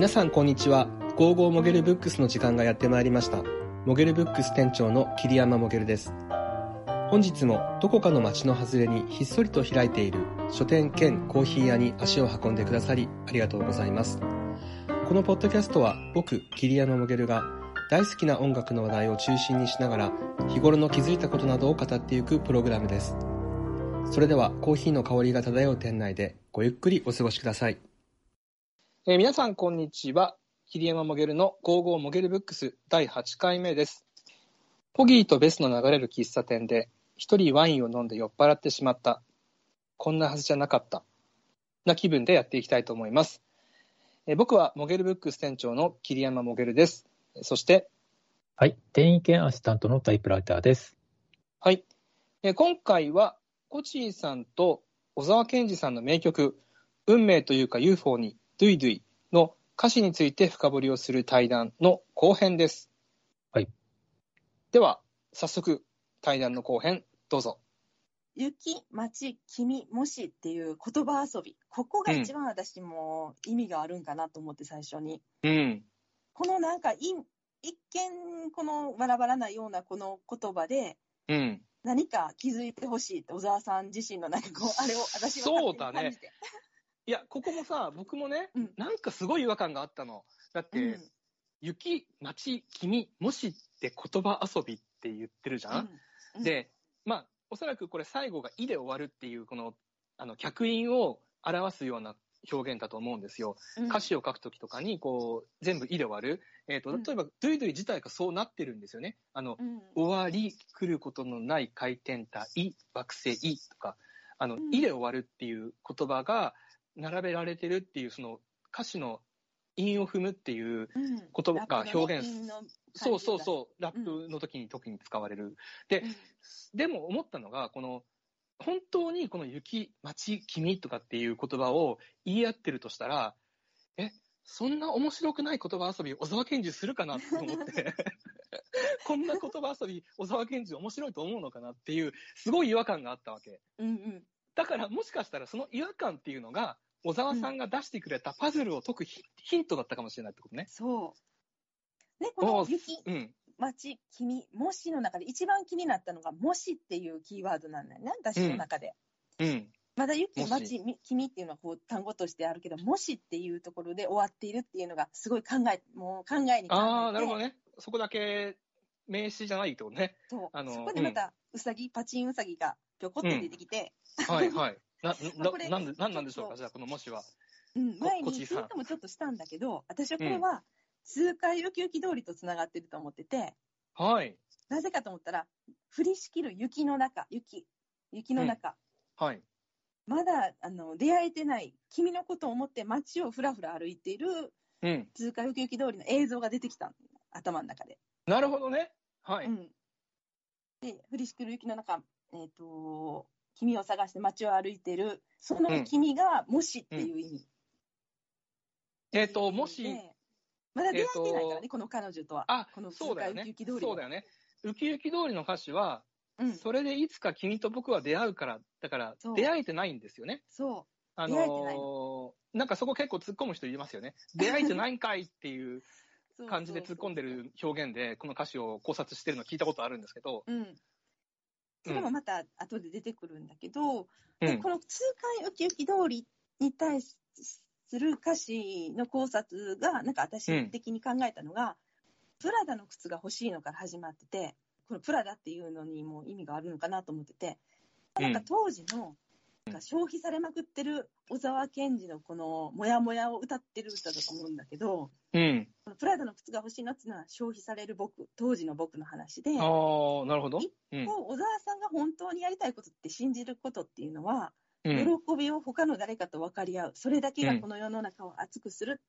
皆さんこんにちは。ゴーゴーモゲルブックスの時間がやってまいりました。モゲルブックス店長の桐山モゲルです。本日もどこかの街の外れにひっそりと開いている書店兼コーヒー屋に足を運んでくださりありがとうございます。このポッドキャストは僕、桐山モゲルが大好きな音楽の話題を中心にしながら日頃の気づいたことなどを語っていくプログラムです。それではコーヒーの香りが漂う店内でごゆっくりお過ごしください。えー皆さんこんにちは。桐山モゲルのゴーゴーモゲルブックス第8回目です。ポギーとベスの流れる喫茶店で一人ワインを飲んで酔っ払ってしまった。こんなはずじゃなかった。な気分でやっていきたいと思います。えー僕はモゲルブックス店長の桐山モゲルです。そして、はい。店員兼アシスタントのタイプライターです。はい。えー今回は、コチーさんと小沢健二さんの名曲、運命というか UFO にドゥイドゥイの歌詞について深掘りをする対談の後編です。はい。では、早速、対談の後編、どうぞ。雪、町、君、もしっていう言葉遊び。ここが一番私も意味があるんかなと思って最初に。うん。このなんかい一見このバラバラなようなこの言葉でうん。何か気づいてほしいって小沢さん自身のなんかこうあれを私はそうだねいや、ここもさ、僕もね、うん。なんかすごい違和感があったの。だって、うん。雪、町、君、もしって言葉遊びって言ってるじゃん、うん。で、まあ、おそらくこれ最後が「い」で終わるっていう、この、あの、客員を表すような表現だと思うんですよ。うん。歌詞を書くときとかに、こう、全部「い」で終わる。えっ、と、うん。例えば、ドゥイドゥイ自体がそうなってるんですよね。あの、うん。終わり、来ることのない回転体、惑星とか、あの、うん。いで終わるっていう言葉が並べられてるっていう、その歌詞の韻を踏むっていう、うん。言葉が表現ラップのね韻の感じそうそうがそう、ラップの時に特に使われる。で、でも思ったのが、この、本当にこの雪、街、君とかっていう言葉を言い合ってるとしたら、え、そんな面白くない言葉遊び、小沢健二するかなと思って、こんな言葉遊び、小沢健二面白いと思うのかなっていう、すごい違和感があったわけ。うんうんだからもしかしたらその違和感っていうのが、小沢さんが出してくれたパズルを解くヒヒントだったかもしれないってことね。そうねこの雪うん。町、君、もしの中で一番気になったのが、もしっていうキーワードなんだよね、私の中で。うん。まだ雪、町、み君っていうのはこう単語としてあるけど、もしっていうところで終わっているっていうのが、すごい考え、もう考えに考えて。ああ、なるほどね。そこだけ名詞じゃないってことね。そうあのそこでまた、うさぎ、パチンウサギがぴょこっと出てきて、はいはい。な、ななんで、なんなんでしょうか、じゃあ、このもしは。うん、こ前にツイートもちょっとしたんだけど、私はこれは、数回ウキウキ通りとつながってると思ってて、はい。なぜかと思ったら、降りしきる雪の中、雪、雪の中、はい。まだあの出会えてない、君のことを思って街をふらふら歩いているうん。通過ウキウキ通りの映像が出てきたの頭の中で。なるほどね。はい。うん、で、降りしきる雪の中、えっ、と、君を探して街を歩いてる、そうんの君がもしっていう意味。えっ、と、もし、でまだ出会えてないからね、この彼女とは。あこの、そうだよねウキウキ通。りはそうだよね。ウキウキ通りの歌詞は、うん、それでいつか君と僕は出会うから、だから出会えてないんですよね。そあ出会えてないのーなんかそこ結構突っ込む人いますよね。出会えてないんかいっていう う。感じで突っ込んでる表現で、この歌詞を考察してるの聞いたことあるんですけど、うん。それもまた後で出てくるんだけど、うん。でこ。の痛快ウキウキ通りに対する歌詞の考察が、なんか私的に考えたのが、プラダの靴が欲しいのから始まってて、このプラダっていうのにも意味があるのかなと思ってて、なんか当時の、なんか消費されまくってる小沢健二のこのモヤモヤを歌ってる歌だと思うんだけど、うん。このプラダの靴が欲しいのっていうのは消費される僕、当時の僕の話で、ああ、なるほど。うん。こう小沢さんが本当にやりたいことって信じることっていうのは、うん。喜びを他の誰かと分かり合う、それだけがこの世の中を熱くする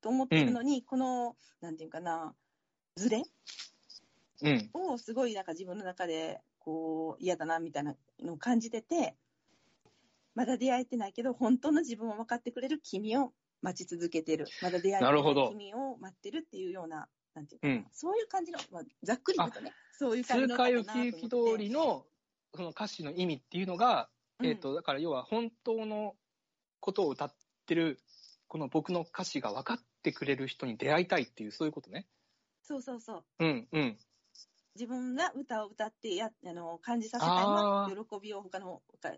と思ってるのに、この、なんていうかな、ズレうん。をすごいなんか自分の中でこう嫌だなみたいなのを感じてて、まだ出会えてないけど、本当の自分を分かってくれる君を待ち続けてる、まだ出会えてない君を待ってるっていうような、なんていうかな、うんそういう感じの、まあ、ざっくり言うとね、そういう感じ通の過ウキ歌だなと思ってウキ通りの、その歌詞の意味っていうのが、うんえっ、と、だから要は本当のことを歌ってる、この僕の歌詞が分かっってくれる人に出会いたいっていう、そういうことね。そうそうそう。うん、うん。自分が歌を歌ってやあの感じさせたいのは、喜びを他の他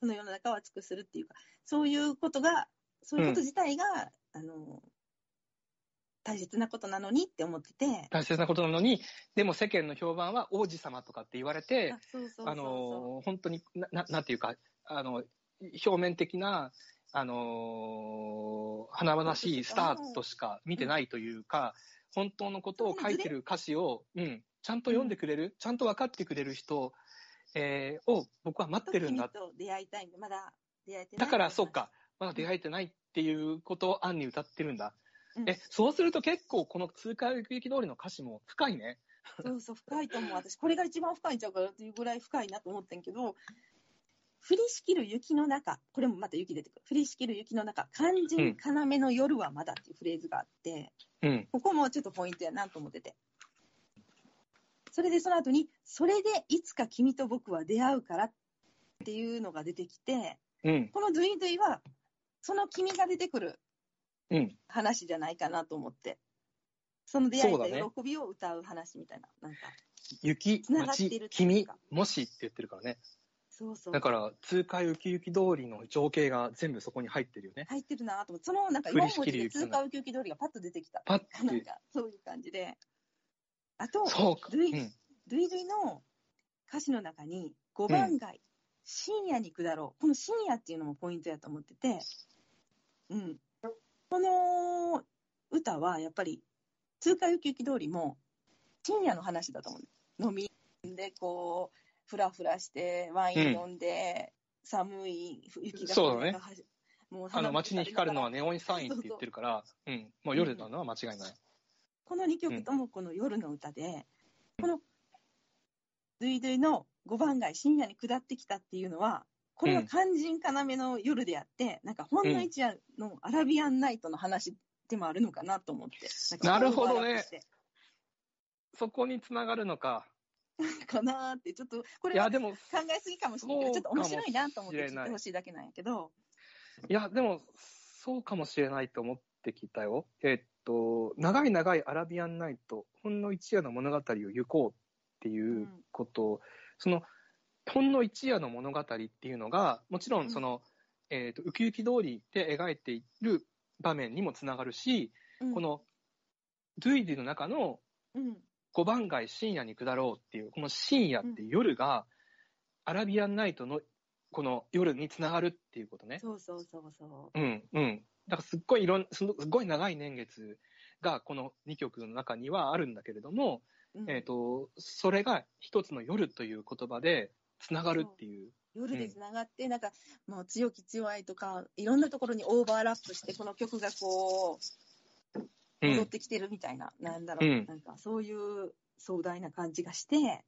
この世の中を熱くするっていうか、そういうことが、そういうこと自体が、あの大切なことなのにって思ってて。大切なことなのに、でも世間の評判は王子様とかって言われて、あの、本当にな、ななんていうか、あの、表面的な、あのー、華々しいスターとしか見てないというか、本当のことを書いてる歌詞を、うん、ちゃんと読んでくれる、ちゃんと分かってくれる人、えー、を僕は待ってるんだ。と出会いたいんで、まだ出会えてない。だから、そうか、まだ出会えてないっていうことを暗に歌ってるんだ。うん、え、そうすると結構この通過行き通りの歌詞も深いね。そうそう、深いと思う。私、これが一番深いんちゃうかっていうぐらい深いなと思ってんけど、降りしきる雪の中、これもまた雪出てくる。降りしきる雪の中、肝心要の夜はまだっていうフレーズがあって、うん、ここもちょっとポイントやなと思ってて。それでその後に、それでいつか君と僕は出会うからっていうのが出てきて、うん、このドゥイドゥイは、その君が出てくるうん、話じゃないかなと思って。その出会いと喜びを歌う話みたいな。なんか雪、街、君、もしって言ってるからね。そうそう。だから、通過ウキウキ通りの情景が全部そこに入ってるよね。入ってるなと思って、そのなんか4文字で通過ウキウキ通りがパッと出てきた。パッなんか、そういう感じで。あと、そうん、ドゥイドゥイの歌詞の中に、5番街、うん、深夜に下ろう。この深夜っていうのもポイントやと思ってて、うん。この歌はやっぱり、通過ウキウキ通りも深夜の話だと思う。飲みでこう、ふらふらして、ワイン飲んで、うん、寒い雪がそうだね。もうあの街に光るのはネオンサインって言ってるから、そうそううん、もう夜なのは間違いない。この2曲ともこの夜の歌で、うん、このドゥイドゥイの5番街深夜に下ってきたっていうのは、これは肝心要の夜であって、うん、なんかほんの一夜のアラビアンナイトの話でもあるのかなと思って。なるほどね。そこにつながるのか。かなって、ちょっと、これは考えすぎかもしれないけど、ちょっと面白いなと思って聞いてほしいだけなんやけど。いや、でも、そうかもしれないと思ってきたよ。えー、っと、長い長いアラビアンナイト、ほんの一夜の物語を行こうっていうことを、うん、その、ほんの一夜の物語っていうのが、もちろんその、うん、えっ、と、ウキウキ通りで描いている場面にもつながるし、うん、この、ドゥイディの中の、5番街深夜に下ろうっていう、この深夜っていう夜が、アラビアンナイトのこの夜につながるっていうことね。そうそうそうそう。うん、うん。だからすっごいいろん、すごい長い年月がこの2曲の中にはあるんだけれども、うん、えっ、ー、と、それが一つの夜という言葉でつながるっていう。夜でつながって、うん、なんかもう強き強いとか、いろんなところにオーバーラップして、この曲がこう、戻ってきてるみたいな、うん、なんだろう、なんかそういう壮大な感じがして、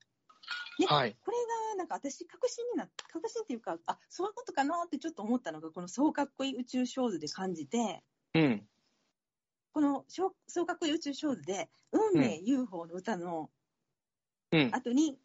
で、はい、これがなんか私確信になって、確信っていうか、あ、そういうことかなってちょっと思ったのが、このそうかっこいい宇宙小図で感じて、うん、このそうかっこいい宇宙小図で、運命 UFO の歌の後に、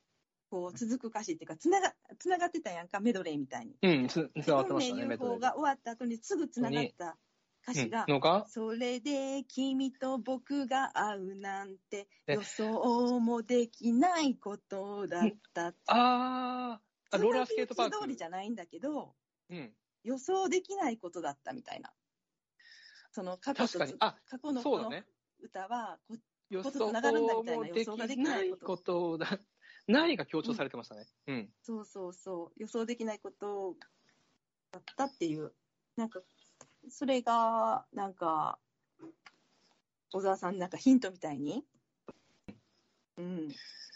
こう続く歌詞っていうか、つなが、つながってたやんか、メドレーみたいに。うん、つ、つながってましたね、運命 UFO が終わった後にすぐつながった歌詞が、うん、それで君と僕が会うなんて予想もできないことだったって。ああ、ローラースケートパーク。通りじゃないんだけど、うん、予想できないことだったみたいな。その過去と過去のこの歌は、こ予想もできないことだ。ないが強調されてましたね。うん。うん、そうそうそう。予想できないことだったっていう。なんか、それが、なんか、小沢さんなんかヒントみたいに、うん。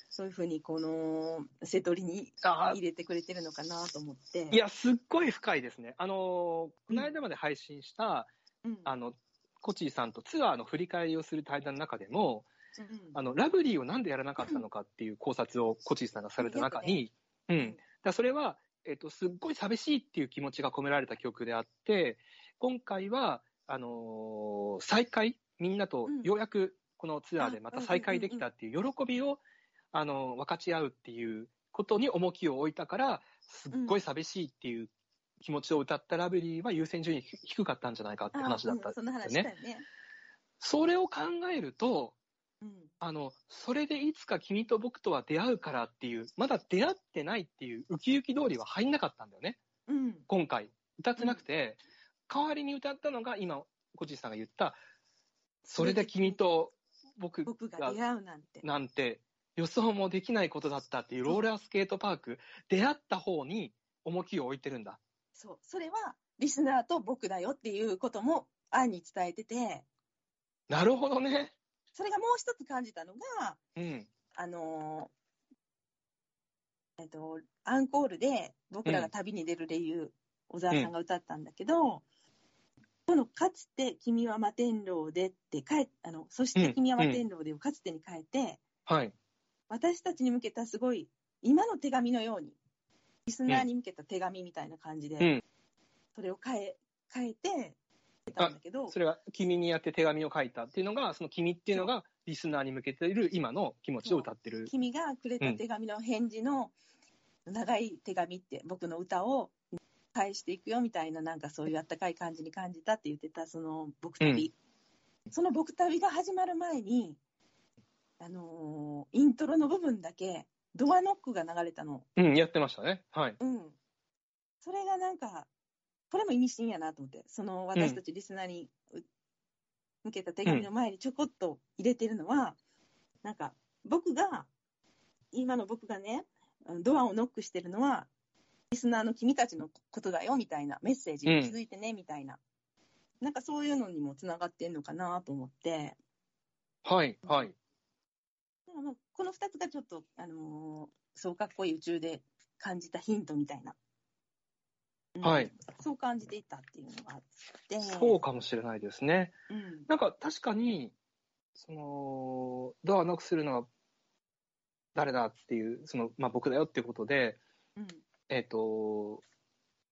そういうふうに、この、瀬取りに入れてくれてるのかなと思って。いや、すっごい深いですね。あの、この間まで配信した、うん、あの、コチーさんとツアーの振り返りをする対談の中でも、うん、あの、ラブリーをなんでやらなかったのかっていう考察をコチーさんがされた中に、うん、うん。だそれは、えっ、と、すっごい寂しいっていう気持ちが込められた曲であって、今回は、あのー、再会みんなとようやくこのツアーでまた再会できたっていう喜びを、あのー、分かち合うっていうことに重きを置いたから、すっごい寂しいっていう気持ちを歌ったラブリーは優先順位低かったんじゃないかって話だったんですよね。その話だよね。それを考えると、うん。あの、それでいつか君と僕とは出会うからっていう、まだ出会ってないっていうウキウキ通りは入んなかったんだよね。うん。今回。歌ってなくて、代わりに歌ったのが今、コチさんが言った、それで君と僕が僕が出会うなんて。なんて予想もできないことだったっていうローラースケートパーク、出会った方に重きを置いてるんだ。そう。それは、リスナーと僕だよっていうことも、案に伝えてて、なるほどね。それがもう一つ感じたのが、うん。あのーえっと、アンコールで僕らが旅に出る理由、小沢さんが歌ったんだけど、このかつて君は摩天楼でって変え、あの、そして君は摩天楼でをかつてに変えて、はい。私たちに向けたすごい、今の手紙のように、リスナーに向けた手紙みたいな感じで、うんそれを変え、変えて、たんだけど、それが君にやって手紙を書いたっていうのが、その君っていうのがリスナーに向けている今の気持ちを歌ってる。君がくれた手紙の返事の長い手紙って僕の歌を返していくよみたいななんかそういうあったかい感じに感じたって言ってたその僕旅、その僕旅が始まる前にあのーイントロの部分だけドアノックが流れたの。うん、やってましたね。はい。うん。それがなんかこれも意味深やなと思って。その私たちリスナーにう向けた手紙の前にちょこっと入れてるのは、なんか僕が今の僕がねドアをノックしてるのはリスナーの君たちのことだよみたいなメッセージに気づいてねみたいな、なんかそういうのにもつながってんのかなと思って。はい、はい。だからまあこの2つがちょっと、あのーそうかっこいい宇宙で感じたヒントみたいな、うん。はい。そう感じていたっていうのがあって。そうかもしれないですね。うん。なんか確かに、その、ドアノックするのは誰だっていう、その、まあ僕だよっていうことで、うんえっ、と、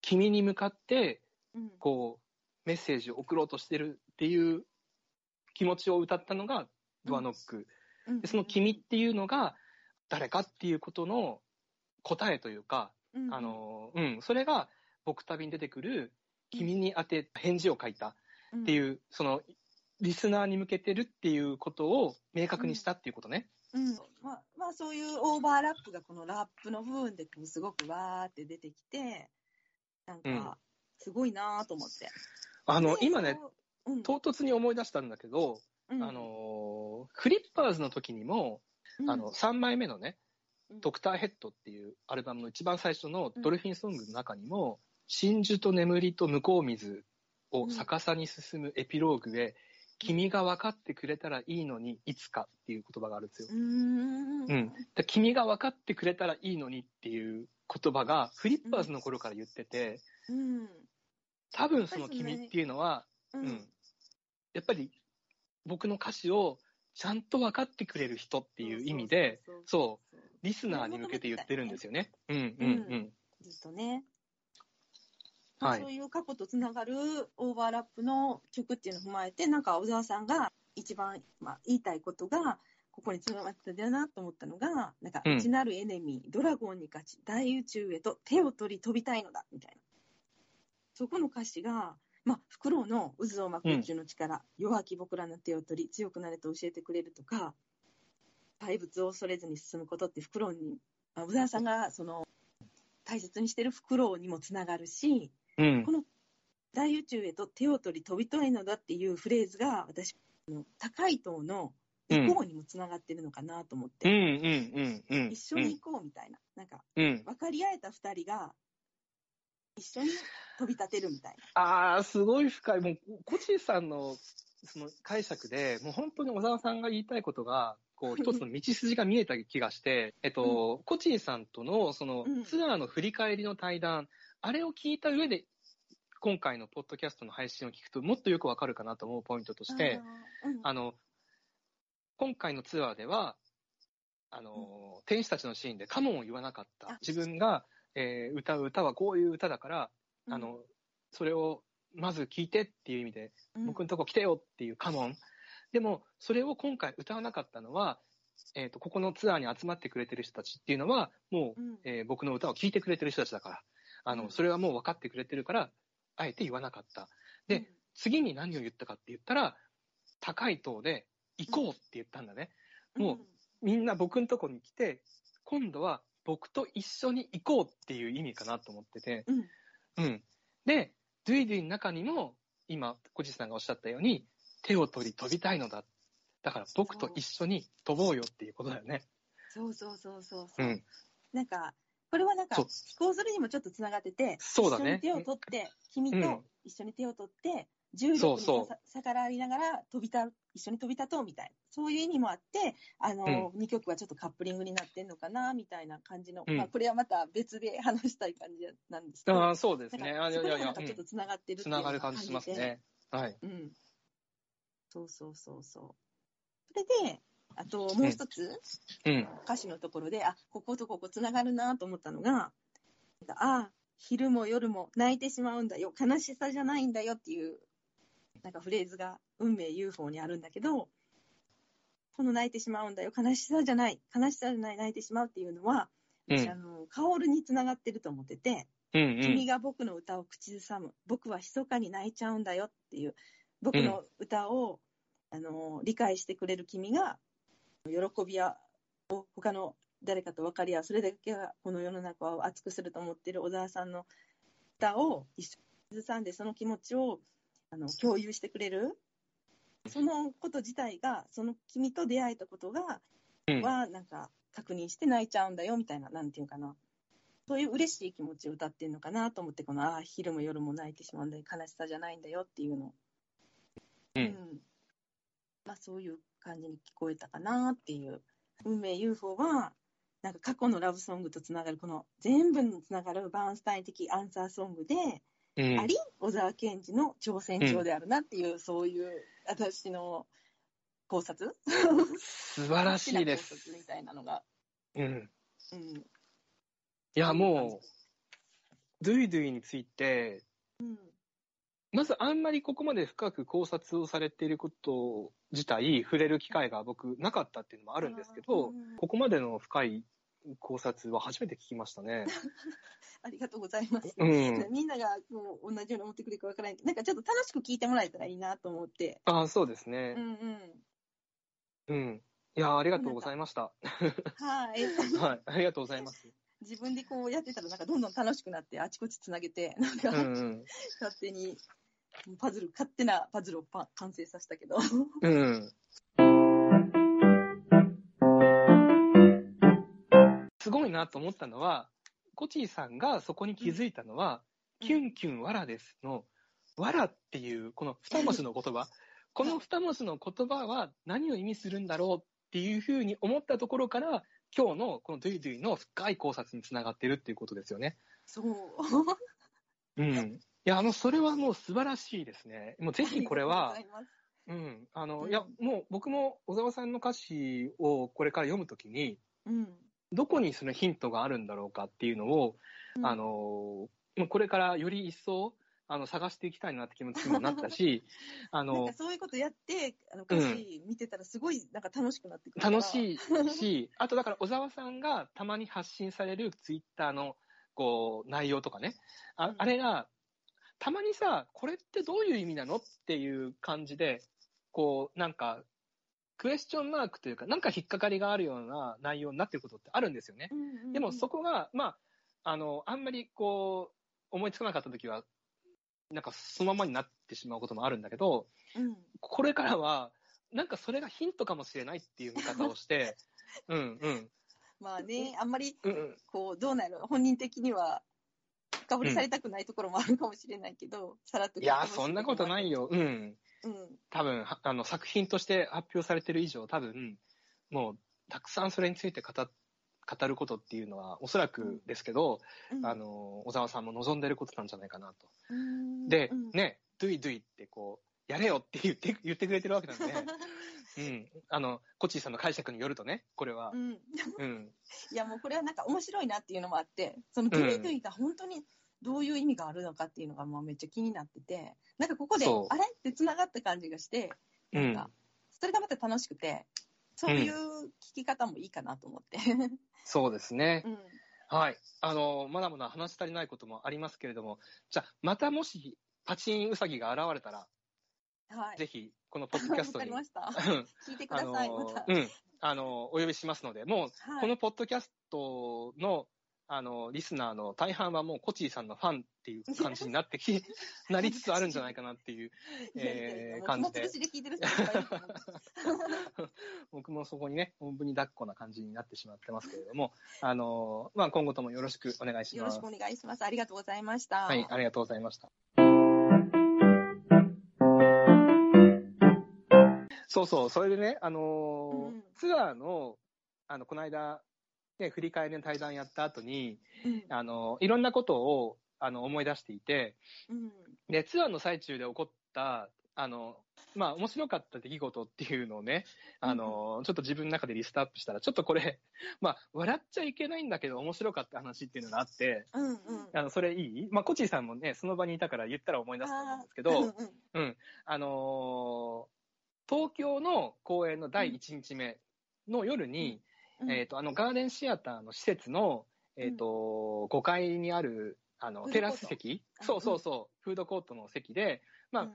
君に向かって、うん。こう、メッセージを送ろうとしてるっていう気持ちを歌ったのがドアノック。うん。で、その君っていうのが誰かっていうことの答えというか、うん。あの、うん、それが僕旅に出てくる君に当て返事を書いたっていうう、その、リスナーに向けてるっていうことを明確にしたっていうことね。ん、う。んまあ、まあそういうオーバーラップがこのラップの部分でこうすごくわーって出てきてなんうん。かすごいなと思って。あの、で今ね、、唐突に思い出したんだけど、うん。あの、フリッパーズの時にも、うん。あの、3枚目のね、うん。ドクターヘッドっていうアルバムの一番最初のドルフィンソングの中にも、真珠と眠りと向こう水を逆さに進むエピローグへ、君が分かってくれたらいいのに、いつかっていう言葉があるんですよう。ーんうん。で君が分かってくれたらいいのにっていう言葉が、フリッパーズの頃から言ってて、うん多分その君っていうのは、うんうんやっぱり僕の歌詞をちゃんと分かってくれる人っていう意味で、そうそう、リスナーに向けて言ってるんですよね。うんうんうん。ずっとね、はい。そういう過去とつながるオーバーラップの曲っていうのを踏まえてなんか小沢さんが一番、まあ、言いたいことがここにつながってたんだなと思ったのがなんか、うん。内なるエネミードラゴンに勝ち大宇宙へと手を取り飛びたいのだみたいな。そこの歌詞が、まあ、フクロウの渦を巻く宇宙の力、弱き僕らの手を取り強くなれと教えてくれるとか怪物を恐れずに進むことってフクロウにあ小沢さんがその大切にしてるフクロウにもつながるしうん。この大宇宙へと手を取り飛びたいのだっていうフレーズが私高い塔の行こうにもつながってるのかなと思って、うんうんうんうん。一緒に行こうみたいな、なんかうん。分かり合えた2人が一緒に飛び立てるみたいああ、すごい深い。もう、コチーさんのその解釈で、もう本当に小沢さんが言いたいことが、こう、一つの道筋が見えた気がして、えっと、コチーさんとの、そのうん、ツアーの振り返りの対談、あれを聞いた上で、今回のポッドキャストの配信を聞くと、もっとよくわかるかなと思うポイントとな。して、あー、うんあの、今回のツアーでは、あの、天使たちのシーンでカモンを言わなかったあ。自分が、えー歌う歌はこういう歌だから、あの、それをまず聞いてっていう意味で、うん僕のとこ来てよっていうカモン。でも、それを今回歌わなかったのは、えっ、と、ここのツアーに集まってくれてる人たちっていうのは、もう、うんえー僕の歌を聴いてくれてる人たちだから、あの、うんそれはもう分かってくれてるから、あえて言わなかった。で、次に何を言ったかって言ったら、高い塔で行こうって言ったんだね。もうみんな僕のとこに来て、今度は僕と一緒に行こうっていう意味かなと思ってて。うん。うん。で、ドゥイドゥイの中にも、今、小路さんがおっしゃったように、手を取り飛びたいのだ。だから僕と一緒に飛ぼうよっていうことだよね。そうそうそうそううそう。ん。なんか、これはなんか、そう。飛行するにもちょっとつながってて、そうだね。一緒に手を取って、君とうん。一緒に手を取って、重力に逆らいながら飛びた、一緒に飛び立とうみたいな、そういう意味もあって、あの、2曲はちょっとカップリングになってんのかな、みたいな感じの、うん。まあ、これはまた別で話したい感じなんですけど、ああ、そうですね。あなんかそこいやいやいや、ちょっとつながってるってついうのがながる感じしますね。はい。うん。そうそうそうそう。それで、あともう一つ、うん。歌詞のところで、あ、こことここつながるなと思ったのが、ああ、昼も夜も泣いてしまうんだよ、悲しさじゃないんだよっていう、なんかフレーズが運命 UFO にあるんだけど、この泣いてしまうんだよ、悲しさじゃない、悲しさじゃない、泣いてしまうっていうのは、うん。私、あの、薫につながってると思ってて、うんうん。君が僕の歌を口ずさむ、僕は密かに泣いちゃうんだよっていう、僕の歌を、あの理解してくれる君が、喜びやを他の誰かと分かり合う、それだけがこの世の中を熱くすると思っている小沢さんの歌を一緒にさんで、その気持ちをあの共有してくれる、そのこと自体が、その君と出会えたことが、うんはなんか確認して泣いちゃうんだよみたいな、なんていうかな。そういう嬉しい気持ちを歌ってるのかなと思って、この、ああ、昼も夜も泣いてしまうんだよ、悲しさじゃないんだよっていうの。うんまあ、そういう感じに聞こえたかなっていう。運命 UFO は、なんか過去のラブソングとつながる、この全部につながるバーンスタイン的アンサーソングで、うんあり、小沢健二の挑戦状であるなっていう、そういう私の考察？素晴らしいです。察みたいなのが。うん。うん。いや、もう、ドゥイドゥイについて、うん。まずあんまりここまで深く考察をされていること自体、触れる機会が僕なかったっていうのもあるんですけどここまでの深い考察は初めて聞きましたね。ありがとうございます。うん。みんながもう同じように思ってくれるかわからないなんかちょっと楽しく聞いてもらえたらいいなと思って。ああ、そうですうね。んうん。うん。いや、ありがとうございました。はい。はい、ありがとうございます。自分でこうやってたら、なんかどんどん楽しくなって、あちこちつなげて、なんか、うんうん。勝手に、パズル、勝手なパズルをパ完成させたけど。うん。すごいなと思ったのは、コチーさんがそこに気づいたのは、うんキュンキュンわらですの、わらっていう、この二文字の言葉。この二文字の言葉は何を意味するんだろうっていうふうに思ったところから、今日のこのドゥイドゥイの深い考察につながってるっていうことですよね。そう。うん。いや、あの、それはもう素晴らしいですね。もうぜひこれはうん。あの、うんいや、もう僕も小沢さんの歌詞をこれから読むときに、うん。どこにそのヒントがあるんだろうかっていうのを、うんあ、の、これからより一層、あの、探していきたいなって気持ちにもなったし、あのなんか、そういうことやって、あの歌詞見てたらすごいなんか楽しくなってくるから。楽しいし、あとだから小沢さんがたまに発信されるツイッターの、こう、内容とかね、あうんあれが、たまにさ、これってどういう意味なのっていう感じで、こう、なんか、クエスチョンマークというか、なんか引っかかりがあるような内容になってることってあるんですよね。うんうんうん。でもそこが、まあ、あの、あんまりこう、思いつかなかったときは、なんかそのままになってしまうこともあるんだけど、うん。これからは、なんかそれがヒントかもしれないっていう見方をして、うんうん。まあね、あんまり。こう、どうなる本人的には、深掘りされたくないところもあるかもしれないけど、さらっと聞いや、そんなことないよ。よ。うん。うん。多分、はあの、作品として発表されてる以上、多分、もう、たくさんそれについて語っ語ることっていうのは、おそらくですけど、うんあ、の、小沢さんも望んでることなんじゃないかなと。うんで、うんね、ドゥイドゥイってこう、やれよって言って、言ってくれてるわけなんで、うん。あの、コッチーさんの解釈によるとね、これはう。ん。うん。いや、もうこれはなんか面白いなっていうのもあって、そのドゥイドゥイが本当にどういう意味があるのかっていうのがもうめっちゃ気になってて、なんかここであれって繋がった感じがして、うん。なんか、それがまた楽しくて、そういう聞き方もいいかなと思って。そうですね。うん。はい。あの、まだまだ話し足りないこともありますけれども、じゃあ、またもし、パチンウサギが現れたら、はい。ぜひ、このポッドキャストに、わかりました。うん聞いてください、また。うん、あの、お呼びしますので、もう、はいこのポッドキャストの、あの、リスナーの大半はもう、コチーさんのファンっていう感じになってき、なりつつあるんじゃないかなっていう、えー感じで僕もそこにね、おんぶに抱っこな感じになってしまってますけれども、あの、まあ、今後ともよろしくお願いします。よろしくお願いします。ありがとうございました。はい、ありがとうございました。そうそう、それでね、あのーうん。ツアーの、あの、この間、ね、振り返りの対談やった後に、うん。あの、いろんなことを、あの、思い出していて、うん。で、ツアーの最中で起こった、あの、まあ、面白かった出来事っていうのをね、あの、ちょっと自分の中でリストアップしたら、ちょっとこれ、まあ、笑っちゃいけないんだけど面白かった話っていうのがあって、うんうん。あの、それいい？まあ、コチーさんもね、その場にいたから言ったら思い出すと思うんですけど、うんうん。うん。あのー東京の公演の第1日目の夜に、うん。えっ、と、あの、ガーデンシアターの施設の、えっ、と、5階にある、あの、テラス席。あそうそうそう、フードコートの席で、まあ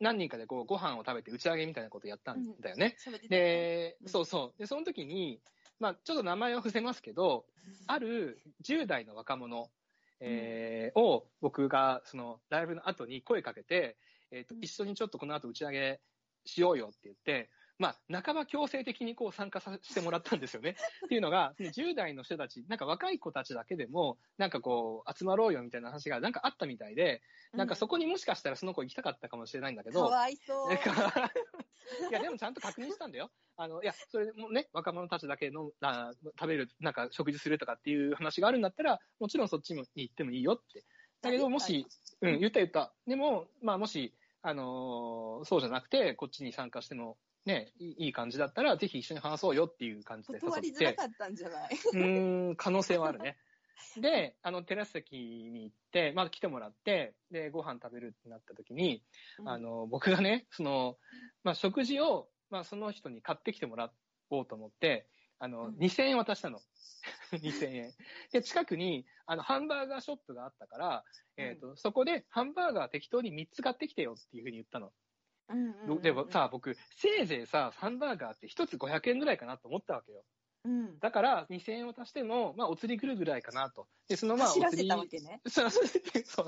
何人かでこう、ご飯を食べて打ち上げみたいなことやったんだよね。うん。そうそう。で、その時に、まあ、ちょっと名前は伏せますけど、ある10代の若者、えーを僕がそのライブの後に声かけて、えーとうん。一緒にちょっとこの後打ち上げしようよって言って、まあ、半ば強制的にこう参加させてもらったんですよね。っていうのが、その10代の人たち、なんか若い子たちだけでも、なんかこう、集まろうよみたいな話がなんかあったみたいで、なんかそこにもしかしたらその子行きたかったかもしれないんだけど、かわいそう。いや、でもちゃんと確認したんだよ。あの、いや、それもね、若者たちだけのあ食べる、なんか食事するとかっていう話があるんだったら、もちろんそっちに行ってもいいよって。だけど、もし、うん、言った言った。でも、まあ、もし、あのーそうじゃなくて、こっちに参加しても、ね、いい感じだったら、ぜひ一緒に話そうよっていう感じで断り誘って、づらかったんじゃない？うーん、可能性はあるね。で、あの、テラス席に行って、まあ、来てもらって、で、ご飯食べるってなった時に、あ、の、僕がね、その、まあ、食事を、まあ、その人に買ってきてもらおうと思って、あの、うん2000円渡したの。2000円。で、近くに、あの、ハンバーガーショップがあったから、えっ、と、そこでハンバーガー適当に3つ買ってきてよっていうふうに言ったの。うんうんうんでもさ、僕、せいぜいさ、ハンバーガーって1つ500円ぐらいかなと思ったわけよ。うん。だから、2000円渡しても、まあ、お釣り来るぐらいかなと。で、そのまあ、走らせお釣り。たわけね。そう、そう。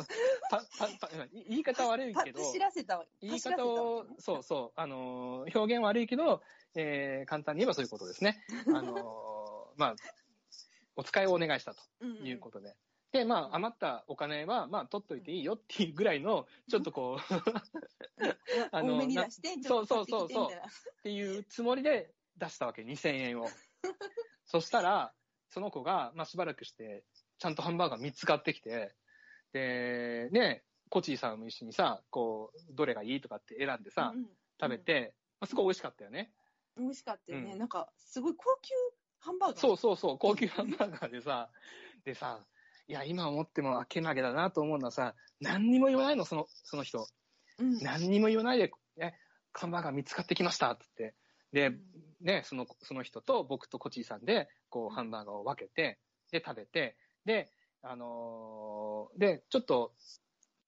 パパパ言い方悪いけど。走らせたわ言い方をそうそう、あのー、表現悪いけど、えー、簡単に言えばそういうことですね。あのー、まあ、お使いをお願いしたとうんうんいうことで。で、まあ、余ったお金は、まあ、取っといていいよっていうぐらいの、ちょっとこう、あのそうそうちょっていうつもりで出したわけ、2000円を。そしたら、その子が、まあ、しばらくして、ちゃんとハンバーガー3つ買ってきて、で、ね、コチーさんも一緒にさ、こう、どれがいいとかって選んでさ、うんうん食べて、まあ、すごい美味しかったよね。美味しかったよね。うんなんか、すごい高級ハンバーガー。そうそうそう、高級ハンバーガーでさ、でさ、いや、今思ってもあけなげだなと思うのはさ、何にも言わないの、その、その人。うん。何にも言わないで、え、ハンバーガー見つかってきましたって言って。で、うんね、その、その人と僕とコチーさんで、こう、うんハンバーガーを分けて、で、食べて、で、あのーで、ちょっと、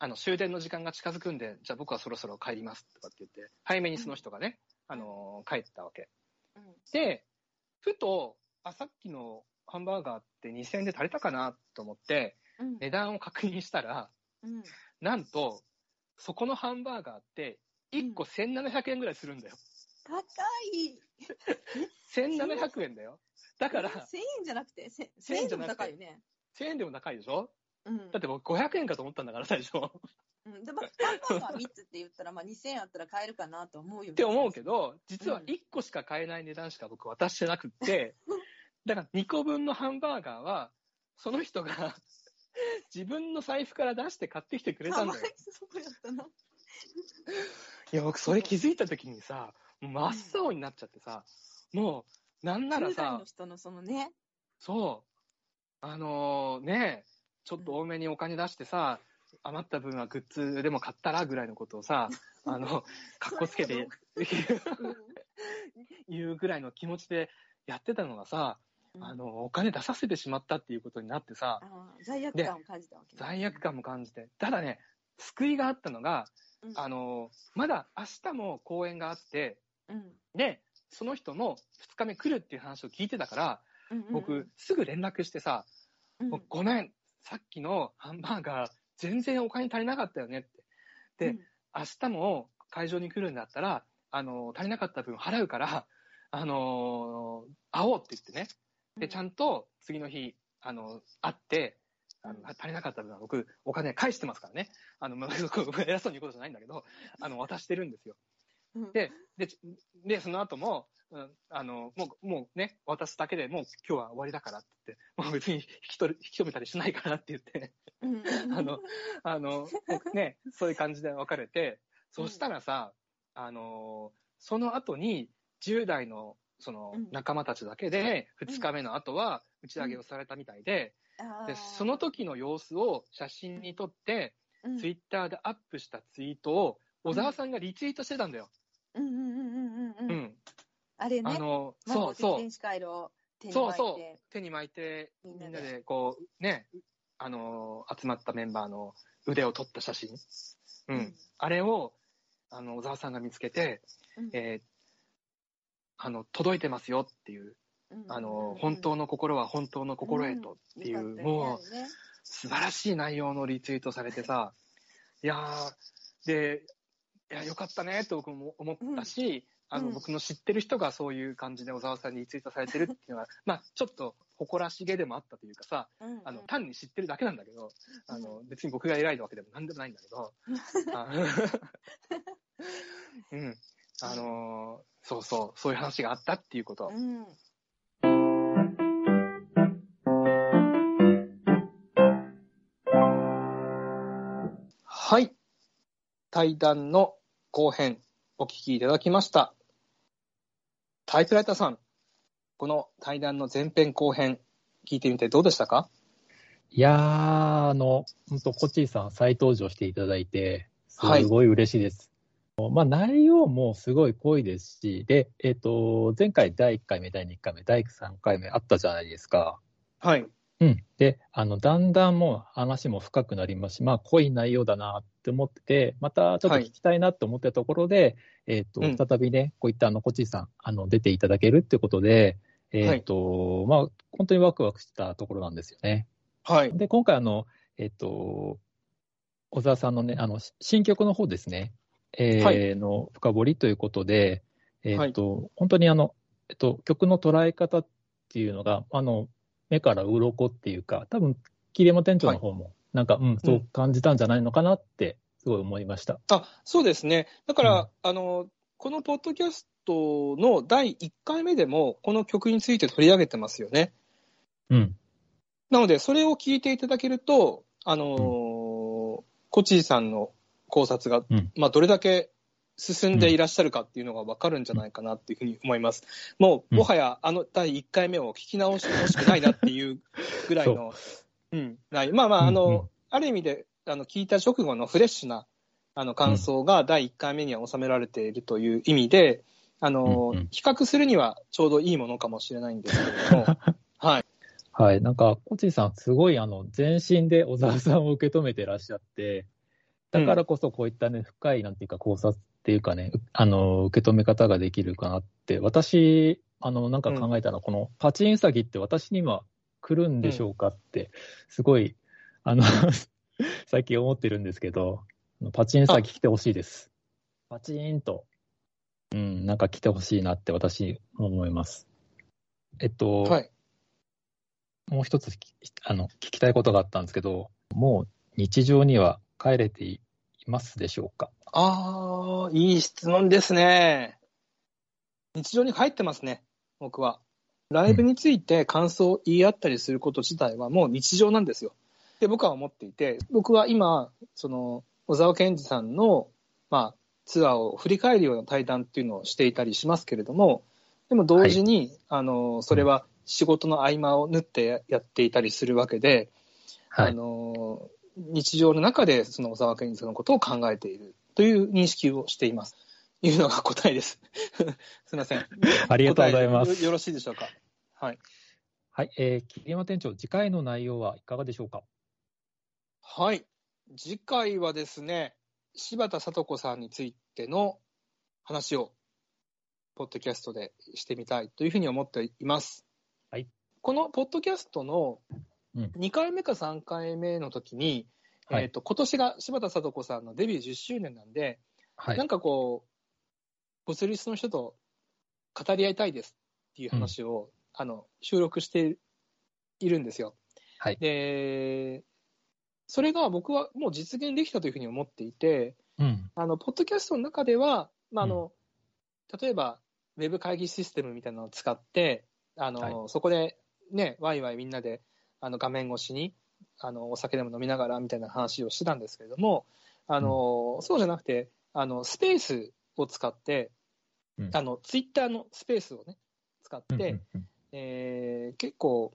あの、終電の時間が近づくんで、じゃあ僕はそろそろ帰りますとかって言って、早めにその人がね、あのー帰ったわけ。うんで、ふと、あ、さっきのハンバーガーって2000円で足りたかなと思って、うん値段を確認したら、うん。なんと、そこのハンバーガーって、1個1700円ぐらいするんだよ。高い。1700円だよ。だから、1000円じゃなくて、1000 1000円じゃなくて円でも高いよね。1000円でも高いでしょ？うん。だって僕500円かと思ったんだから、最初。っうん、でも、ハンバーガー3つって言ったら、まあ2000円あったら買えるかなと思うよ。て思うけど、実はうん1個しか買えない値段しか僕渡してなくって、だから2個分のハンバーガーは、その人が自分の財布から出して買ってきてくれたんだい。そうやったな。いや、僕それ気づいた時にさ、真っ青になっちゃってさ、もう、なんなら10代さの、人のそのね、そう、あのね、ちょっと多めにお金出してさ、余った分はグッズでも買ったらぐらいのことをさ、あの、かっこつけて言うぐらいの気持ちでやってたのがさ、うん。あの、お金出させてしまったっていうことになってさ、罪悪感を感じたわけね、罪悪感も感じて。ただね、救いがあったのが、うん。あの、まだ明日も公演があって、うん。で、その人も2日目来るっていう話を聞いてたから、うんうんうん。僕、すぐ連絡してさ、うん。ごめん、さっきのハンバーガー、全然お金足りなかったよねって。で、うん明日も会場に来るんだったら、あの、足りなかった分払うから、あの会おうって言ってね。で、ちゃんと次の日、あの、会って、あのうん足りなかった分は僕、お金返してますからね。あの、まあ 偉そうに言うことじゃないんだけど、あの、渡してるんですよ。うん。で、で、で、その後も、うん、あの、もう、もうね、渡すだけでもう今日は終わりだからって言って、もう別に引き取る、引き止めたりしないからって言って、あの、あの、ね、そういう感じで別れて、そしたらさ、あの、その後に10代のそのうん仲間たちだけで、2日目の後は打ち上げをされたみたいで、で、その時の様子を写真に撮って、うん。ツイッターでアップしたツイートを、小沢さんがリツイートしてたんだよ。うんうんうんうんうんううん。ん。あれねあの、魔そうそう。法的天使回路を手に巻いて。そうそう。手に巻いて、みんなでこう、ね、あの、集まったメンバーの腕を撮った写真。うん。うん。あれを、あの、小沢さんが見つけて、うん。えーあの、届いてますよっていう、あの、本当の心は本当の心へとっていう、ね。もう、素晴らしい内容のリツイートされてさ、いやー、で、いや、よかったねと僕も思ったし、あの、うん僕の知ってる人がそういう感じで小沢さんにリツイートされてるっていうのは、まあ、ちょっと誇らしげでもあったというかさ、うんうんあの、単に知ってるだけなんだけど、あの、別に僕が偉いわけでもなんでもないんだけど、あ うん。あのーそうそう、そういう話があったっていうこと。うんはい。対談の後編、お聞きいただきました。タイプライターさん、この対談の前編後編、聞いてみてどうでしたか？いやー、あの、本当コッチーさん再登場していただいて、すはいごい嬉しいです。まあ内容もすごい濃いですし、で、えっ、と、前回第1回目、第2回目、第3回目あったじゃないですか。はい。うん。で、あの、だんだんもう話も深くなりますし、まあ濃い内容だなって思ってて、またちょっと聞きたいなって思ってたところで、えっ、と、うん。再びね、こういったあの、コッチーさん、あの、出ていただけるってことで、えっ、と、まあ、本当にワクワクしたところなんですよね。はい。で、今回あの、えっと、小沢さんのね、あの、し新曲の方ですね、えーはいの深掘りということで、えっと、本当にあの、えっと、曲の捉え方っていうのが、あの、目から鱗っていうか、多分、桐山店長の方も、なんか、うん、そう感じたんじゃないのかなって、すごい思いました。あ、そうですね。だから、うんあの、このポッドキャストの第1回目でも、この曲について取り上げてますよね。うん。なので、それを聞いていただけると、あのーコチーさんの考察が、うんまあ、どれだけ進んでいらっしゃるかっていうのが分かるんじゃないかなっていうふうに思います。もう、うんもはや、あの第1回目を聞き直してほしくないなっていうぐらいの、うん、ない。まあまあ、あの、うんうん。ある意味で、あの、聞いた直後のフレッシュな、あの、感想が第1回目には収められているという意味で、あの、うんうん。比較するにはちょうどいいものかもしれないんですけれども、はい。はい。なんか、コチさん、すごい、あの、全身で小沢さんを受け止めてらっしゃって、だからこそこういったね、深い、なんていうか考察っていうかね、うあの、受け止め方ができるかなって、私、あの、なんか考えたのは、このパチンウサギって私には来るんでしょうかって、すごい、あの、最近思ってるんですけど、パチンウサギ来てほしいです。パチーンと、うん、なんか来てほしいなって私思います。えっと、はい。もう一つ聞きあの聞きたいことがあったんですけど、もう日常には帰れていますでしょうか？ああ、いい質問ですね。日常に帰ってますね、僕は。ライブについて感想を言い合ったりすること自体はもう日常なんですよ。で、僕は思っていて、僕は今、その、小沢健二さんの、まあ、ツアーを振り返るような対談っていうのをしていたりしますけれども、でも同時に、あの、それは仕事の合間を縫ってやっていたりするわけで、あはい。の日常の中でその小沢健二さんのことを考えているという認識をしています。いうのが答えです。すみません。ありがとうございます。よよろしいでしょうか？はい。はい。えー、桐山店長、次回の内容はいかがでしょうか？はい。次回はですね、柴田聡子さんについての話を、ポッドキャストでしてみたいというふうに思っています。はい。このポッドキャストのうん2回目か3回目の時に、はいえっ、と、今年が柴田聡子さんのデビュー10周年なんで、はいなん。かこう、ボスリスの人と語り合いたいですっていう話を、あの、収録しているんですよ。はい。で、それが僕はもう実現できたというふうに思っていて、うん。あの、ポッドキャストの中では、まあ、あの、例えば、ウェブ会議システムみたいなのを使って、あの、はそこでね、ワイワイみんなで、あの、画面越しに、あの、お酒でも飲みながらみたいな話をしてたんですけれども、あの、そうじゃなくて、あの、スペースを使って、うん。あの、ツイッターのスペースをね、使って、うんうんうん。えー結構、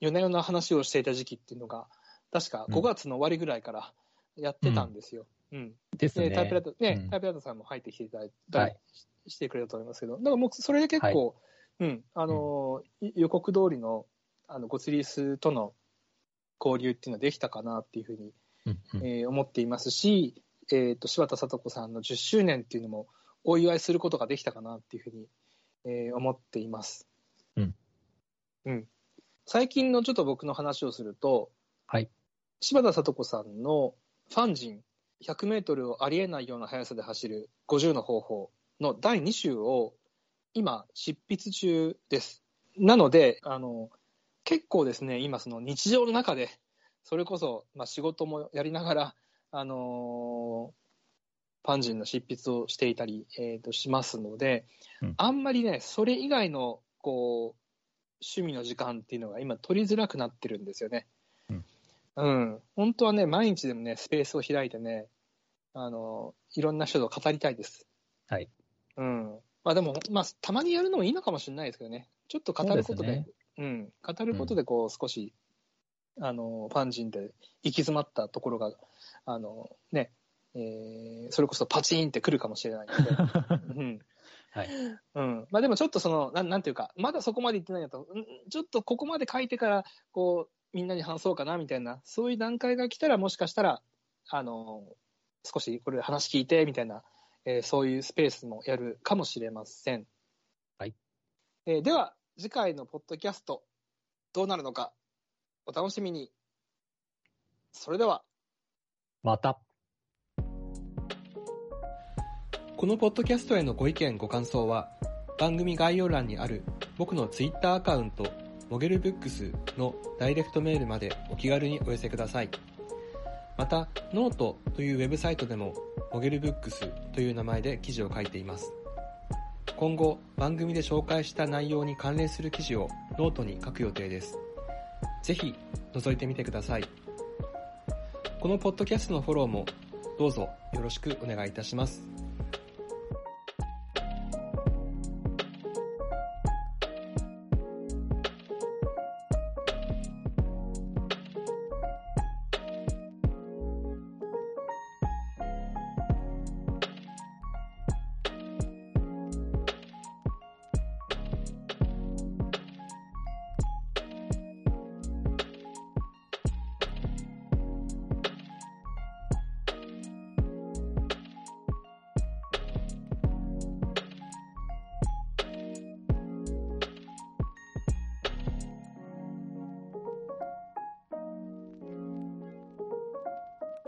夜な夜な話をしていた時期っていうのが、確かうん。5月の終わりぐらいからやってたんですよ。うん。ですね。でタイプライター、ね、うん。タイプライターさんも入ってきていただいたりはい。ししてくれたと思いますけど、だからもうそれで結構、うん、あの予告通りの、あの、ゴツリースとの交流っていうのはできたかなっていうふうに、うんうん。えー思っていますし、えっ、と、柴田聡子さんの10周年っていうのもお祝いすることができたかなっていうふうに、えー思っています。うん。うん。最近のちょっと僕の話をすると、はい。柴田聡子さんのファンジン100メートルをありえないような速さで走る50の方法の第2週を今執筆中です。なので、あの、結構ですね、今その日常の中で、それこそ、まあ、仕事もやりながら、あのーファンジンの執筆をしていたり、えーとしますので、うんあんまりね、それ以外の、こう、趣味の時間っていうのが今取りづらくなってるんですよね。うん。うん。本当はね、毎日でもね、スペースを開いてね、あの、いろんな人と語りたいです。はい。うん。まあでも、まあ、たまにやるのもいいのかもしれないですけどね。ちょっと語ることで、そうですねうん。語ることで、こう、少し、あの、ファン人で行き詰まったところが、あの、ね、えーそれこそパチンってくるかもしれないので、うん。はい。うん。まあでもちょっとその、なんなんていうか、まだそこまで行ってないんだと、うんちょっとここまで書いてから、こう、みんなに話そうかな、みたいな、そういう段階が来たら、もしかしたら、あの、少しこれ話聞いて、みたいな、えーそういうスペースもやるかもしれません。はい。えーでは、次回のポッドキャスト、どうなるのか、お楽しみに。それでは。また。このポッドキャストへのご意見ご感想は番組概要欄にある僕のツイッターアカウントモゲルブックスのダイレクトメールまでお気軽にお寄せください。またノートというウェブサイトでももげるブックスという名前で記事を書いています。今後番組で紹介した内容に関連する記事をノートに書く予定です。ぜひ覗いてみてください。このポッドキャストのフォローもどうぞよろしくお願いいたします。